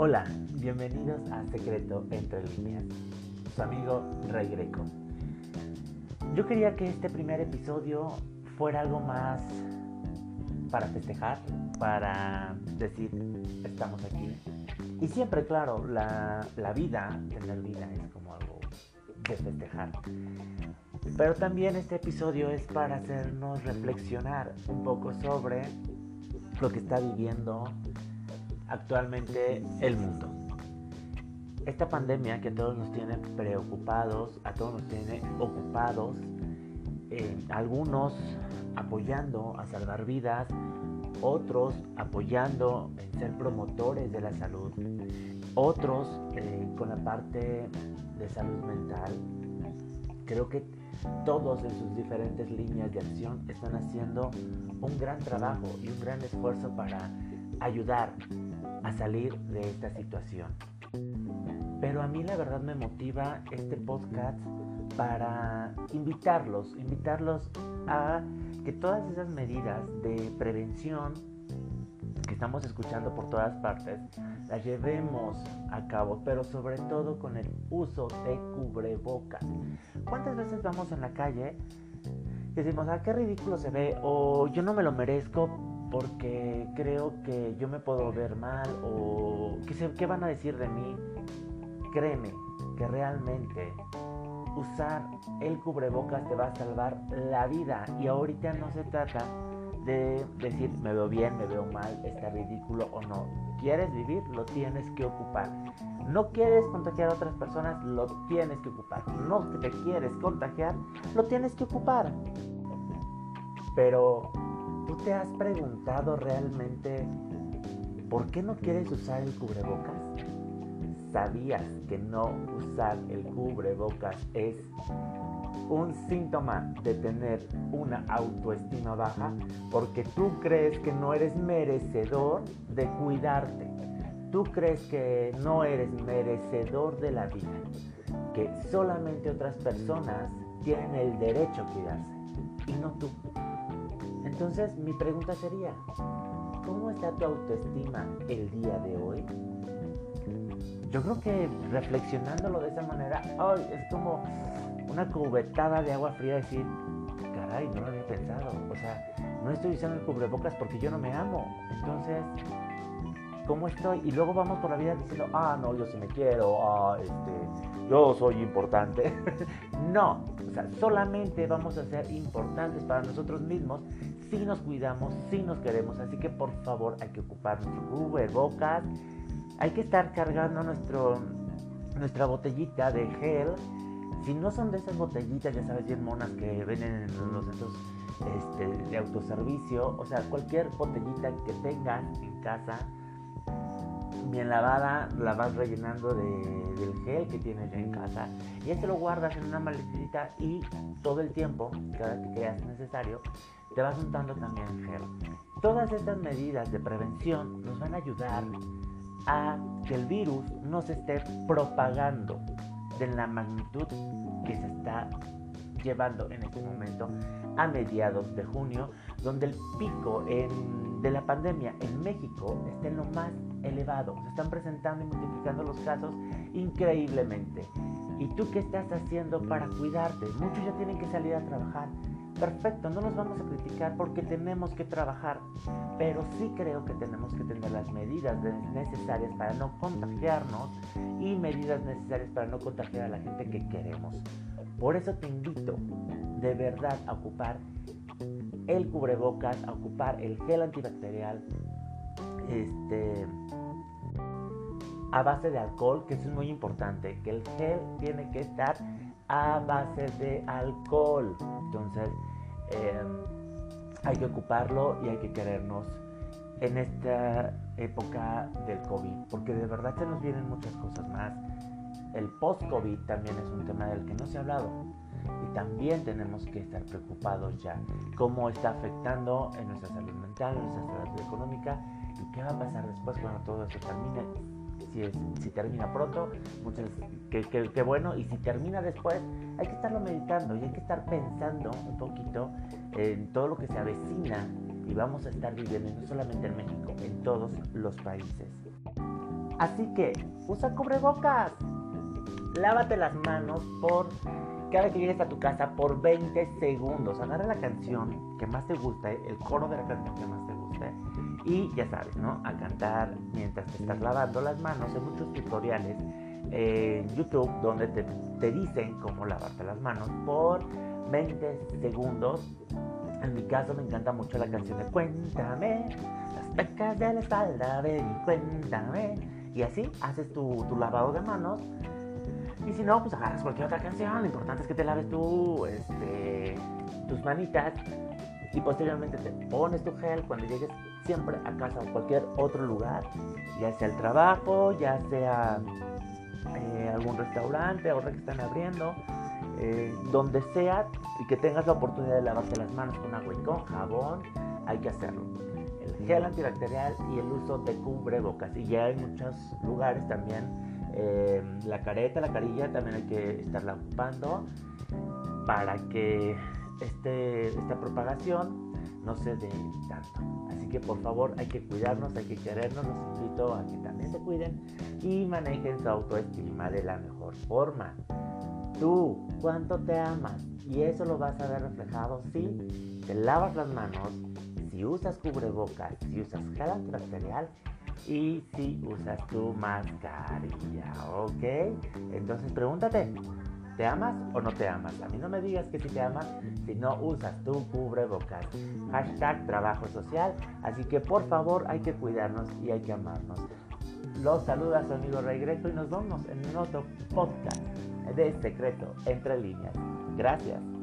Hola, bienvenidos a Secreto entre líneas. Su amigo Rey Greco. Yo quería que este primer episodio fuera algo más para festejar, para decir, estamos aquí. Y siempre, claro, la, la vida, tener vida es como algo de festejar. Pero también este episodio es para hacernos reflexionar un poco sobre lo que está viviendo actualmente el mundo. Esta pandemia que a todos nos tiene preocupados, a todos nos tiene ocupados, eh, algunos apoyando a salvar vidas, otros apoyando en ser promotores de la salud, otros eh, con la parte de salud mental. Creo que todos en sus diferentes líneas de acción están haciendo un gran trabajo y un gran esfuerzo para ayudar a salir de esta situación. Pero a mí la verdad me motiva este podcast para invitarlos, invitarlos a que todas esas medidas de prevención que estamos escuchando por todas partes, las llevemos a cabo, pero sobre todo con el uso de cubrebocas. ¿Cuántas veces vamos en la calle y decimos, ah, qué ridículo se ve, o yo no me lo merezco porque creo que yo me puedo ver mal, o qué, qué van a decir de mí? Créeme que realmente usar el cubrebocas te va a salvar la vida y ahorita no se trata de decir me veo bien, me veo mal, está ridículo o no. ¿Quieres vivir? Lo tienes que ocupar. No quieres contagiar a otras personas, lo tienes que ocupar. No te quieres contagiar, lo tienes que ocupar. Pero, ¿tú te has preguntado realmente por qué no quieres usar el cubrebocas? ¿Sabías que no usar el cubrebocas es un síntoma de tener una autoestima baja porque tú crees que no eres merecedor de cuidarte. Tú crees que no eres merecedor de la vida, que solamente otras personas tienen el derecho a cuidarse y no tú. Entonces mi pregunta sería, ¿cómo está tu autoestima el día de hoy? Yo creo que reflexionándolo de esa manera, es como una cubetada de agua fría decir, caray, no lo había pensado. O sea, no estoy usando el cubrebocas porque yo no me amo. Entonces, ¿cómo estoy? Y luego vamos por la vida diciendo, ah, no, yo sí me quiero, ah, este, yo soy importante. no, o sea, solamente vamos a ser importantes para nosotros mismos si nos cuidamos, si nos queremos. Así que por favor hay que ocupar nuestro cubrebocas hay que estar cargando nuestra botellita de gel. Si no son de esas botellitas, ya sabes, bien monas que venden en los centros este, de autoservicio, o sea, cualquier botellita que tengas en casa, bien lavada, la vas rellenando de, del gel que tienes en casa y este lo guardas en una maletita y todo el tiempo, cada que creas necesario, te vas untando también gel. Todas estas medidas de prevención nos van a ayudar a que el virus no se esté propagando de la magnitud que se está llevando en este momento a mediados de junio, donde el pico de la pandemia en México está en lo más elevado. Se están presentando y multiplicando los casos increíblemente. ¿Y tú qué estás haciendo para cuidarte? Muchos ya tienen que salir a trabajar Perfecto, no nos vamos a criticar porque tenemos que trabajar, pero sí creo que tenemos que tener las medidas necesarias para no contagiarnos y medidas necesarias para no contagiar a la gente que queremos. Por eso te invito de verdad a ocupar el cubrebocas, a ocupar el gel antibacterial, este, a base de alcohol, que eso es muy importante, que el gel tiene que estar a base de alcohol. Entonces, em, hay que ocuparlo y hay que querernos en esta época del COVID, porque de verdad se nos vienen muchas cosas más. El post-COVID también es un tema del que no se ha hablado y también tenemos que estar preocupados ya cómo está afectando en nuestra salud mental, en nuestra salud económica y qué va a pasar después cuando todo eso termine si, termina pronto, muchas, qué, bueno, y si termina después, hay que estarlo meditando y hay que estar pensando un poquito en todo lo que se avecina y vamos a estar viviendo, no solamente en México, en todos los países. Así que usa cubrebocas. Lávate las manos por cada que llegues a tu casa por 20 segundos. Agarra la canción que más te guste, el coro de la canción que más te Y ya sabes, ¿no? A cantar mientras te estás lavando las manos. Hay muchos tutoriales en YouTube donde te, dicen cómo lavarte las manos por 20 segundos. En mi caso me encanta mucho la canción de Cuéntame, las pecas de la espalda, ven cuéntame. Y así haces tu, tu lavado de manos y si no, pues agarras cualquier otra canción. Lo importante es que te laves tú, este, tus manitas y posteriormente te pones tu gel cuando llegues siempre a casa o cualquier otro lugar, ya sea el trabajo, ya sea eh, algún restaurante, ahora que están abriendo, eh, donde sea y que tengas la oportunidad de lavarte las manos con agua y con jabón, hay que hacerlo. El gel antibacterial y el uso de cubrebocas. Y ya en muchos lugares también eh, la careta, la carilla también hay que estarla ocupando para que este, esta propagación no se dé tanto. Así que por favor hay que cuidarnos, hay que querernos, los invito a que también se cuiden y manejen su autoestima de la mejor forma. Tú, ¿cuánto te amas? Y eso lo vas a ver reflejado si te lavas las manos, si usas cubrebocas, si usas gel antibacterial y si usas tu mascarilla, ¿ok? Entonces pregúntate, ¿te amas o no te amas? A mí no me digas que si te amas si no usas tu cubrebocas. Hashtag trabajo social. Así que por favor hay que cuidarnos y hay que amarnos. Los saluda su amigo Rey Greco y nos vemos en otro podcast de Secreto Entre Líneas. Gracias.